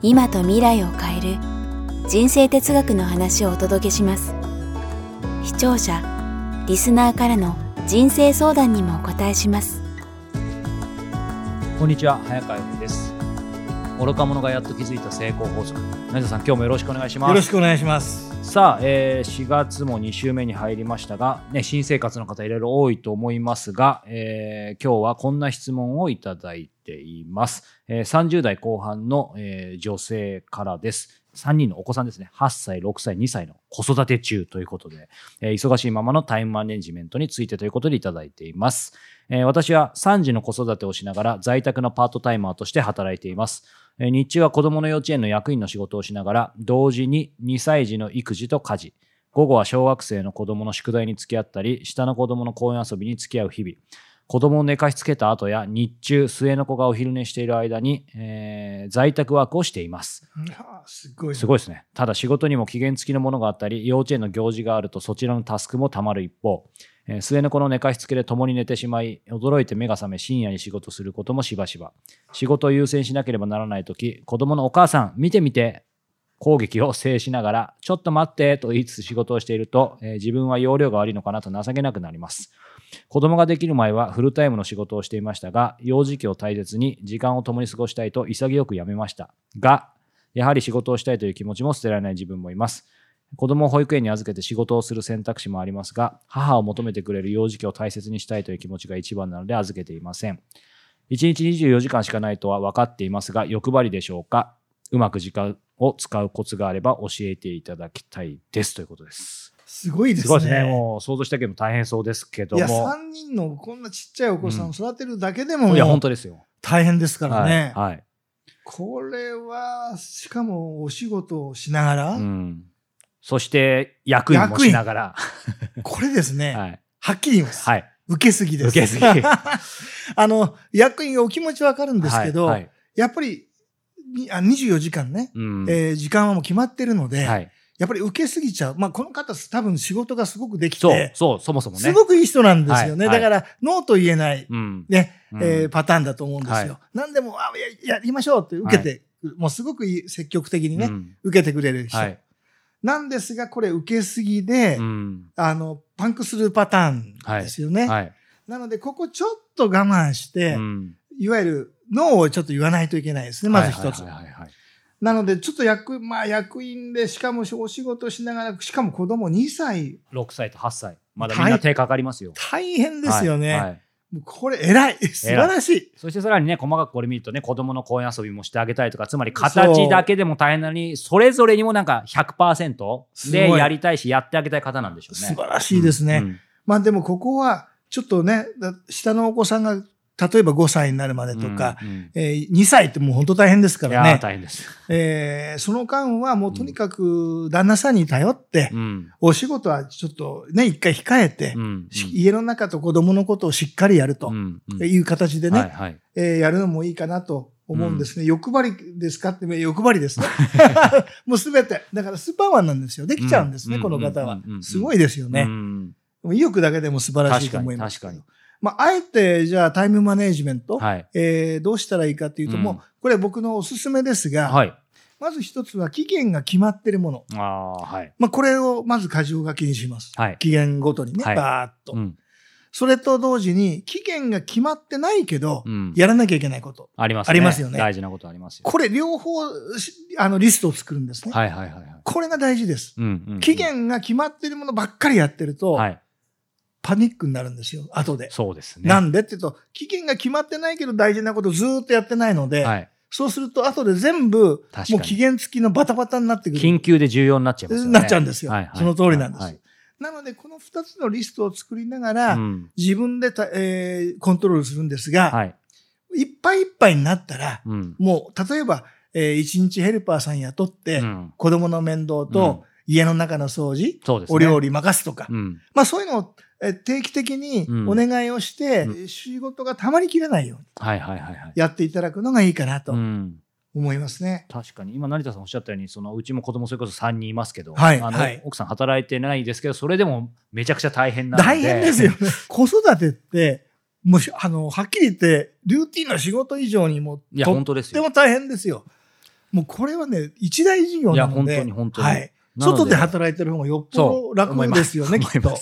今と未来を変える人生哲学の話をお届けします。視聴者リスナーからの人生相談にもお答えします。こんにちは早川由美です。愚か者がやっと気づいた成功法則。成田さん今日もよろしくお願いします。よろしくお願いします。さあ、えー4月も2週目に入りましたが、ね、新生活の方いろいろ多いと思いますが、えー今日はこんな質問をいただいています、えー30代後半の、えー女性からです。3人のお子さんですね。8歳6歳2歳の子育て中ということで、えー忙しいままのタイムマネジメントについてということでいただいています、えー私は3児の子育てをしながら在宅のパートタイマーとして働いています。えー日中は子供の幼稚園の役員の仕事をしながら、同時に2歳児の育児と家事、午後は小学生の子供の宿題に付き合ったり、下の子供の公園遊びに付き合う日々、子供を寝かしつけた後や日中、末の子がお昼寝している間に、えー在宅ワークをしています。すごい。すごいですね。ただ仕事にも期限付きのものがあったり、幼稚園の行事があるとそちらのタスクもたまる一方、えー末の子の寝かしつけで共に寝てしまい、驚いて目が覚め深夜に仕事することもしばしば。仕事を優先しなければならないとき、子供のお母さん、見てみて、攻撃を制しながら、ちょっと待ってと言いつつ仕事をしていると、えー自分は容量が悪いのかなと情けなくなります。子供ができる前はフルタイムの仕事をしていましたが、幼児期を大切に時間を共に過ごしたいと潔く辞めました。が、やはり仕事をしたいという気持ちも捨てられない自分もいます。子供を保育園に預けて仕事をする選択肢もありますが、母を求めてくれる幼児期を大切にしたいという気持ちが一番なので預けていません。1日24時間しかないとは分かっていますが、欲張りでしょうか？うまく時間を使うコツがあれば教えていただきたいですということです。すごいですね。すごいですね。もう想像したけども大変そうですけどいや、も。3人のこんなちっちゃいお子さんうんを育てるだけでも、いや、もう本当ですよ。大変ですからね。はい。はいこれは、しかもお仕事をしながら、うん。そして、役員もしながら。これですね、はい。はっきり言います。はい。受けすぎです。受けすぎ あの、役員がお気持ちわかるんですけど、はいはいやっぱり、にあ24時間ね、うんえー時間はもう決まってるので、はい。やっぱり受けすぎちゃう。まあ、この方、多分仕事がすごくできそうて、、そう、そもそもね。すごくいい人なんですよね。はいだから、ノーと言えない、うん。ね、うんえーパターンだと思うんですよ。は何でも、あや、やりましょうって受けて、もうすごくいい積極的にね、うん受けてくれる人。はい。なんですが、これ受けすぎで、うん。あの、パンクするパターンですよね。はい。なので、ここちょっと我慢して、うんいわゆる、ノーをちょっと言わないといけないですね、まず一つ。はいはいはいはいなので、ちょっと役、まあ、役員で、しかもお仕事しながら、しかも子供2歳、6歳と8歳。まだみんな手かかりますよ。大変ですよね。はいはいこれ、偉い。素晴らしい。そしてさらにね、細かくこれ見るとね、子供の公園遊びもしてあげたいとか、つまり形だけでも大変なのに、それぞれにもなんか100%すごいでやりたいし、やってあげたい方なんでしょうね。素晴らしいですね。うんまあでもここは、ちょっとね、だ下のお子さんが、例えば5歳になるまでとか、うんうんえー2歳ってもう本当大変ですからね。大変です。えーその間はもうとにかく旦那さんに頼って、うんお仕事はちょっとね、一回控えて、うんし家の中と子供のことをしっかりやるとうんうんいう形でね、はいはいえーやるのもいいかなと思うんですね。欲張りですか？って、欲張りですね。もうすべて。だからスーパーマンなんですよ。できちゃうんですね、うんこの方はうんうんうんう。んすごいですよね。意欲だけでも素晴らしいと思います。確かに確まあ、あえて、じゃあタイムマネジメント、はい。えーどうしたらいいかっていうと、うんもう、これ僕のおすすめですが、はい。まず一つは期限が決まってるもの。ああ、はい。まあ、これをまず箇条書きにします。はい。期限ごとにね、はいバーっと、うん。それと同時に、期限が決まってないけど、うん。やらなきゃいけないこと。ありますありますよね大事なことありますよ。これ両方し、あの、リストを作るんですね。はいはいはいはい。これが大事です。うんうんうん期限が決まってるものばっかりやってると、はい。パニックになるんですよ、後で。そうですね。なんでって言うと、期限が決まってないけど大事なことずーっとやってないので、はい。そうすると後で全部、もう期限付きのバタバタになってくる。緊急で重要になっちゃいますよね。なっちゃうんですよはいはいその通りなんですはいなので、この二つのリストを作りながら、うん自分でた、えーコントロールするんですが、はい。いっぱいいっぱいになったら、うん。もう、例えば、えー一日ヘルパーさん雇って、うん子供の面倒うんと家の中の掃除、そうですね。お料理任すとか、うん。まあそういうのをえー定期的にうんお願いをして、う仕事がたまりきれないようにはいはいはいはい。やっていただくのがいいかなとうん。思いますね。確かに今成田さんおっしゃったようにそのうちも子供それこそ3人いますけど、あの奥さん働いてないですけどそれでもめちゃくちゃ大変な大変ですよね。子育てって、もうしあの、はっきり言って、ルーティンの仕事以上にも、いやと本当ですよっても大変ですよ。もうこれはね、一大事業なので。いや本当に本当にはい。外で働いてる方がよっぽど楽ですよね、きっと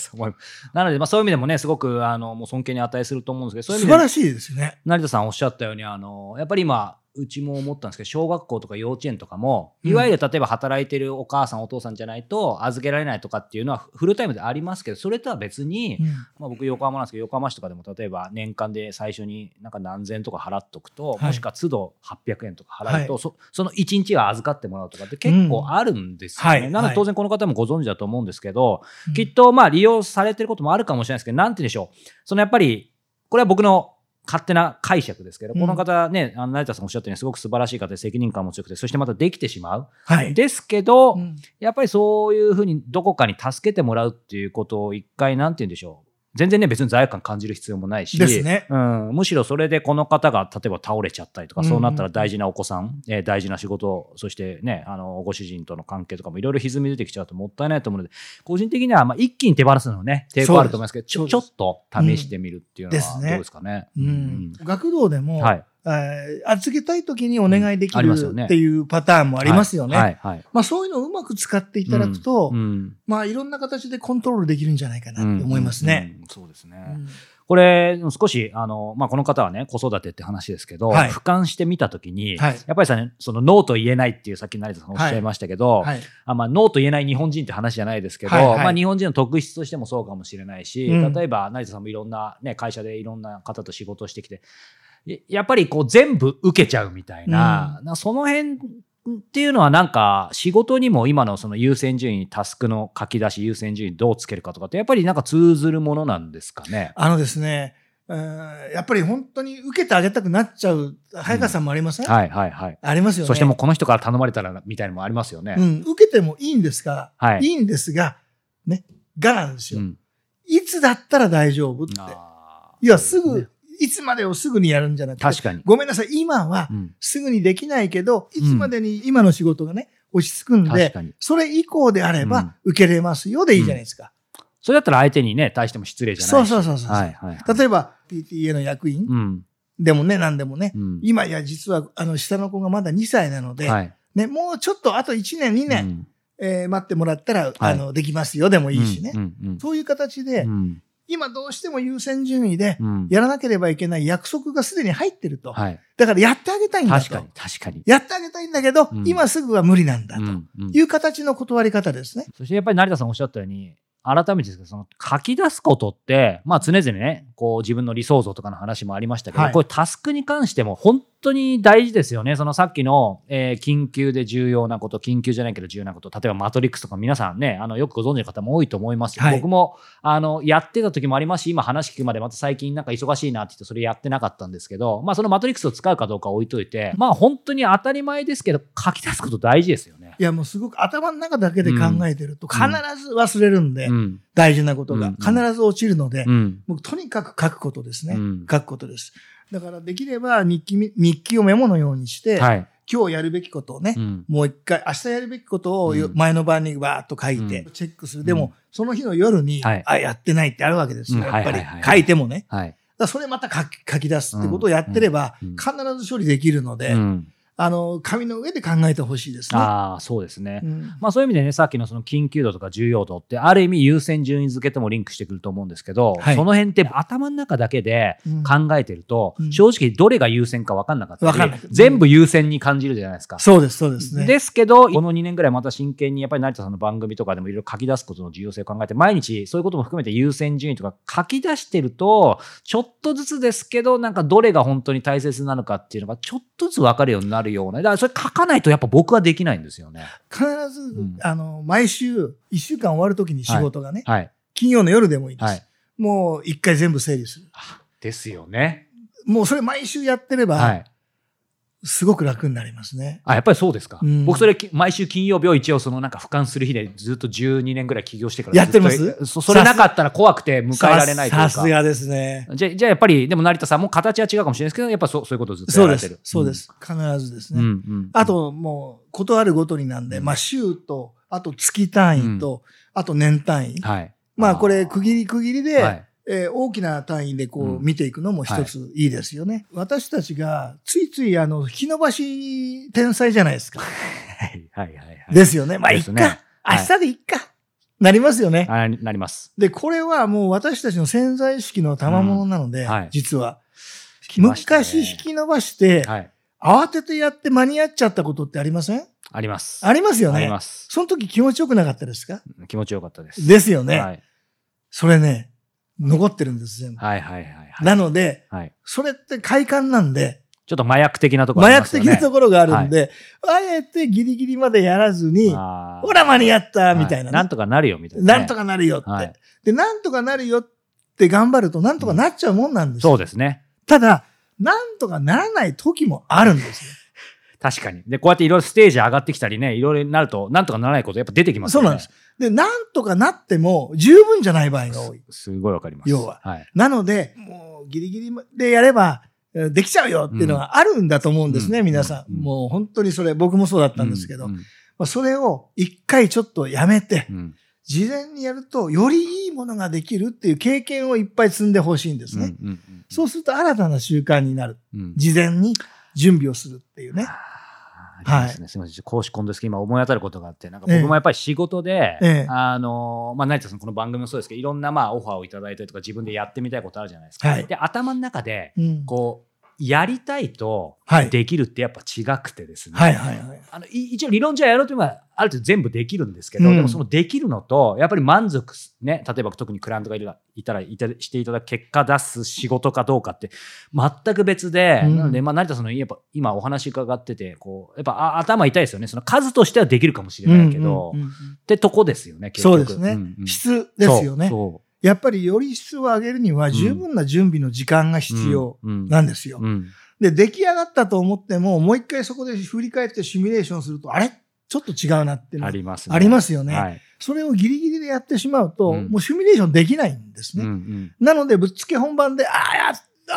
なので、まあ、そういう意味でもねすごくあのもう尊敬に値すると思うんですけどそういう意味で素晴らしいですね。成田さんおっしゃったようにあのやっぱり今うちも思ったんですけど小学校とか幼稚園とかもうん。いわゆる例えば働いてるお母さんお父さんじゃないと預けられないとかっていうのはフルタイムでありますけどそれとは別に、うん。まあ、僕横浜なんですけど横浜市とかでも例えば年間で最初になんか何千とか払っとくと、はい。もしくは都度800円とか払うと、はい。そその1日は預かってもらうとかって結構あるんですよね。なので当然この方もご存知だと思うんですけど、うん。きっとまあ利用されてることもあるかもしれないですけどなんて言うんでしょう。そのやっぱりこれは僕の勝手な解釈ですけど、うんこの方ね、あの成田さんおっしゃったようにすごく素晴らしい方で責任感も強くて、そしてまたできてしまう。はい。ですけど、うんやっぱりそういうふうにどこかに助けてもらうっていうことを一回なんて言うんでしょう。全然ね、別に罪悪感感じる必要もないし、ですね。うん、むしろそれでこの方が例えば倒れちゃったりとか、うん。そうなったら大事なお子さん、えー大事な仕事、そしてね、あの、ご主人との関係とかもいろいろ歪み出てきちゃうともったいないと思うので、個人的にはまあ一気に手放すのはね、抵抗あると思いますけど、ちょちょっと試してみるっていうのはどううんですかね。うん。学童でも、はい。えー預けたい時にお願いできうん。ね。るっていうパターンもありますよね。はい、はい。まあそういうのをうまく使っていただくと、うん。まあいろんな形でコントロールできるんじゃないかなって思いますね。うん。うん。そうですね。うん。これ、少し、あの、まあ、この方はね、子育てって話ですけど、はい。俯瞰してみたときに、はい。やっぱりさ、ね、その、ノーと言えないっていう、さっき成田さんおっしゃいましたけど、はい。あまあ、ノーと言えない日本人って話じゃないですけど、はい。はい。まあ、日本人の特質としてもそうかもしれないし、うん。例えば、成田さんもいろんな、ね、会社でいろんな方と仕事をしてきて、ややっぱりこう全部受けちゃうみたいな、なその辺っていうのはなんか仕事にも今のその優先順位、タスクの書き出し、優先順位どうつけるかとかってやっぱりなんか通ずるものなんですかね。あのですね、うんやっぱり本当に受けてあげたくなっちゃう、早川さんもありません、はいはいはい。ありますよね。そしてもうこの人から頼まれたらみたいなのもありますよね。うん、受けてもいいんですが、はいいいんですが、ね、がなんですよ。うんいつだったら大丈夫って。いや、すねぐ、いつまでをすぐにやるんじゃなくて、確かに。ごめんなさい、今はうんすぐにできないけど、いつまでに今の仕事がね、落ち着くんで。それ以降であれうんば受けれますよでいいじゃないですか。それだったら相手にね、対しても失礼じゃないし。そうそうそうそうはいはいはい。例えば、PTA の役員うん。でもね、何でもね、うん。今や実は、あの、下の子がまだ2歳なので、はい。ね、もうちょっとあと1年、2年、うんえー待ってもらったら、はいあの、できますよでもいいしね。うんうんそういう形で、うん今どうしても優先順位で、うんやらなければいけない約束がすでに入ってると。はい。だからやってあげたいんだと。確かに、確かに。やってあげたいんだけど、うん今すぐは無理なんだという形の断り方ですね。そしてやっぱり成田さんおっしゃったように、改めてですけど、その書き出すことって、まあ常々ね、こう自分の理想像とかの話もありましたけど、はいこれタスクに関しても本当に大事ですよね。そのさっきの、えー緊急で重要なこと、緊急じゃないけど重要なこと、例えばマトリックスとか皆さんね、あのよくご存知の方も多いと思いますし、はい僕もあのやってた時もありますし、今話聞くまでまた最近なんか忙しいなって言ってそれやってなかったんですけど、まあそのマトリックスを使うかどうかは置いといて、まあ本当に当たり前ですけど、書き出すこと大事ですよね。いや、もうすごく頭の中だけで考えてると必ず忘れるんで、うん。大事なことがうん必ず落ちるので、うん。もうとにかく書くことですね。うん書くことです。だからできれば日記み、日記をメモのようにして、はい。今日やるべきことをね、うんもう一回、明日やるべきことを前の晩にバーっと書いて、うんチェックする。でも、その日の夜に、はいあ、やってないってあるわけですよ。うんやっぱり書いてもね。はい。だそれまた書き書き出すってことをやってれば、必ず処理できるので、うんあの、紙の上で考えてほしいですね。ああ、そうですね。うんまあそういう意味でね、さっきのその緊急度とか重要度って、ある意味優先順位付けともリンクしてくると思うんですけど、はいその辺って頭の中だけでうん考えてると、うん正直どれが優先か分かんなかったり分かん全部優先に感じるじゃないですか。そうです、そうですね。ですけど、この2年ぐらいまた真剣にやっぱり成田さんの番組とかでもいろいろ書き出すことの重要性を考えて、毎日そういうことも含めて優先順位とか書き出してると、ちょっとずつですけど、なんかどれが本当に大切なのかっていうのがちょっとずつ分かるようになるような。だからそれ書かないとやっぱ僕はできないんですよね。必ず、んあの、毎週、一週間終わるときに仕事がね、はい。金曜の夜でもいいです。はい。もう一回全部整理する。ですよね。もうそれ毎週やってれば、はい。すごく楽になりますね。あ、やっぱりそうですか。うん僕それき毎週金曜日を一応そのなんか俯瞰する日でずっと12年ぐらい起業してからやってます？そそれなかったら怖くて迎えられないというか。さすがですね。じゃあじゃあやっぱり、でも成田さんも形は違うかもしれないですけど、やっぱそうそういうことをずっとそうですやられてる。。そうです。必ずですうん。ね。うんうんあ、ともう、ことあるごとになんで、まあ週と、あと月単位と、あと年単位。はい。まあこれ区切り区切りで、はいえー大きな単位でこううん見ていくのも一ついいですよね。私たちがついついあの、引き伸ばし天才じゃないですか。はいはいはいはい。ですよね。まあいっか。ねはい明日でいっか。なりますよね。あなります。で、これはもう私たちの潜在意識の賜物なので、うんはい実は。ね昔引き伸ばして、はい。慌ててやって間に合っちゃったことってありません？あります。ありますよね。あります。その時気持ちよくなかったですか？気持ちよかったです。ですよね。はい。それね、残ってるんです、全部。はいはいはいはい。なので、はい。それって快感なんで、ちょっと麻薬的なところ麻薬ありますよね。的なところがあるんで、あえてギリギリまでやらずに、ほら間に合ったみたいなね、はなんとかなるよみたいなね。なんとかなるよって、はいで、なんとかなるよって頑張ると、なんとかなっちゃうもんなんですよ。そうですね。ただ、なんとかならない時もあるんですよ。確かに。で、こうやっていろいろステージ上がってきたりね、いろいろなると、なんとかならないことやっぱ出てきますよね。そうなんです。で、なんとかなっても十分じゃない場合が多い。すごいわかります。要ははい。なので、もうギリギリでやれば、えーできちゃうよっていうのがあるんだと思うんですね、うん皆さん。うんもう本当にそれ、僕もそうだったんですけど、うんまあ、それを一回ちょっとやめてう、ん事前にやると、よりいいものができるっていう経験をいっぱい積んでほしいんですね。そうすると新たな習慣になる。事前に準備をするっていうね。あーありますね。すみません。講師コンですけど、今思い当たることがあって、なんかええ僕もやっぱり仕事で、ええあのー、まあ、成田さん、この番組もそうですけど、いろんなまあオファーをいただいたりとか、自分でやってみたいことあるじゃないですか。はいで、頭の中で、うんこう、やりたいとはいできるってやっぱ違くてですね。はいはいはい。あのい一応理論上やろうというのはある程度全部できるんですけど、うん。でもそのできるのとやっぱり満足すね例えば特にクライアントがいたらいたしていただく結果出す仕事かどうかって全く別で、うん。なので、まあ、成田さんのやっぱ今お話伺っててこうやっぱあ頭痛いですよね。その数としてはできるかもしれないけど、うんうんうんってとこですよね結局。そうですね、んうん。質ですよね。そう。やっぱりより質を上げるには十分な準備の時間が必要うんうん。なんですよ。うん。で、出来上がったと思っても、もう一回そこで振り返ってシミュレーションすると、あれ？ちょっと違うなっていうのがありますねありますよね。はいそれをギリギリでやってしまうと、うんもうシミュレーションできないんですうんうね。んなので、ぶっつけ本番で、あ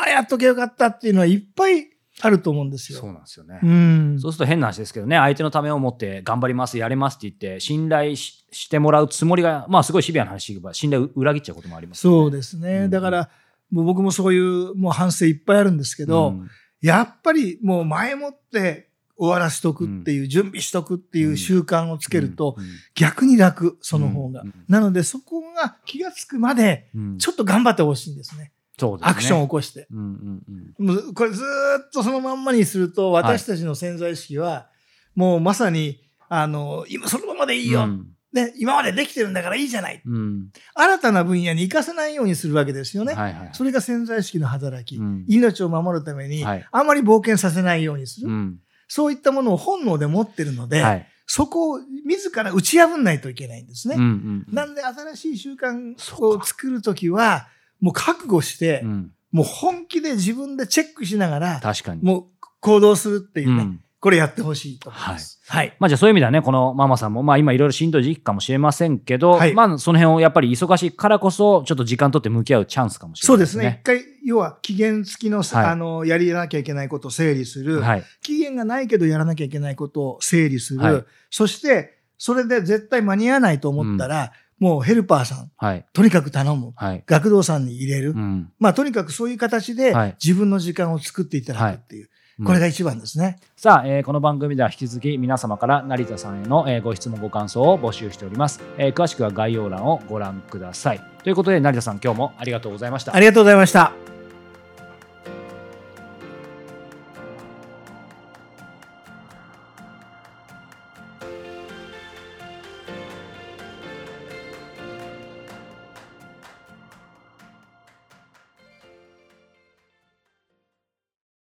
あ、やっとけよかったっていうのはいっぱいあると思うんですよ。そうなんですよね、うん。そうすると変な話ですけどね、相手のためを思って頑張ります、やれますって言って、信頼ししてもらうつもりが、まあすごいシビアな話が信頼を裏切っちゃうこともありますよね、そうですね。うんだから、もう僕もそういうもう反省いっぱいあるんですけど、うんやっぱりもう前もって終わらしとくっていう、準備しとくっていう習慣をつけると、うん逆に楽、その方が。うんなので、そこが気がつくまで、うんちょっと頑張ってほしいんですね。そうですねアクションを起こして。うんうんうんこれずーっとそのまんまにすると、私たちの潜在意識は、もうまさに、あの、今そのままでいいよ。うんね、今までできてるんだからいいじゃない。うん新たな分野に生かせないようにするわけですよね。はいはいそれが潜在意識の働き。うん命を守るために、はいあまり冒険させないようにする。うんそういったものを本能で持ってるので、はい。そこを自ら打ち破んないといけないんですね。うんうんうん。なんで新しい習慣を作るときは、もう覚悟して、うん。もう本気で自分でチェックしながら、確かに。もう行動するっていうね、うんこれやってほしいと思います。はい。まあじゃあそういう意味ではね、このママさんも、まあ今いろいろしんどい時期かもしれませんけど、はいまあその辺をやっぱり忙しいからこそ、ちょっと時間取って向き合うチャンスかもしれないそうですね。一。回、要は期限付きの、はいあの、やりなきゃいけないことを整理する。はい。期限がないけどやらなきゃいけないことを整理する。はいそして、それで絶対間に合わないと思ったら、もうヘルパーさん、はい。とにかく頼む。はい。学童さんに入れる。うん。まあ、とにかくそういう形ではい自分の時間を作っていただくっていう。うんこれが一番ですね。さあ、えーこの番組では引き続き皆様から成田さんへの、えーご質問ご感想を募集しております、えー詳しくは概要欄をご覧くださいということで成田さん今日もありがとうございましたありがとうございました。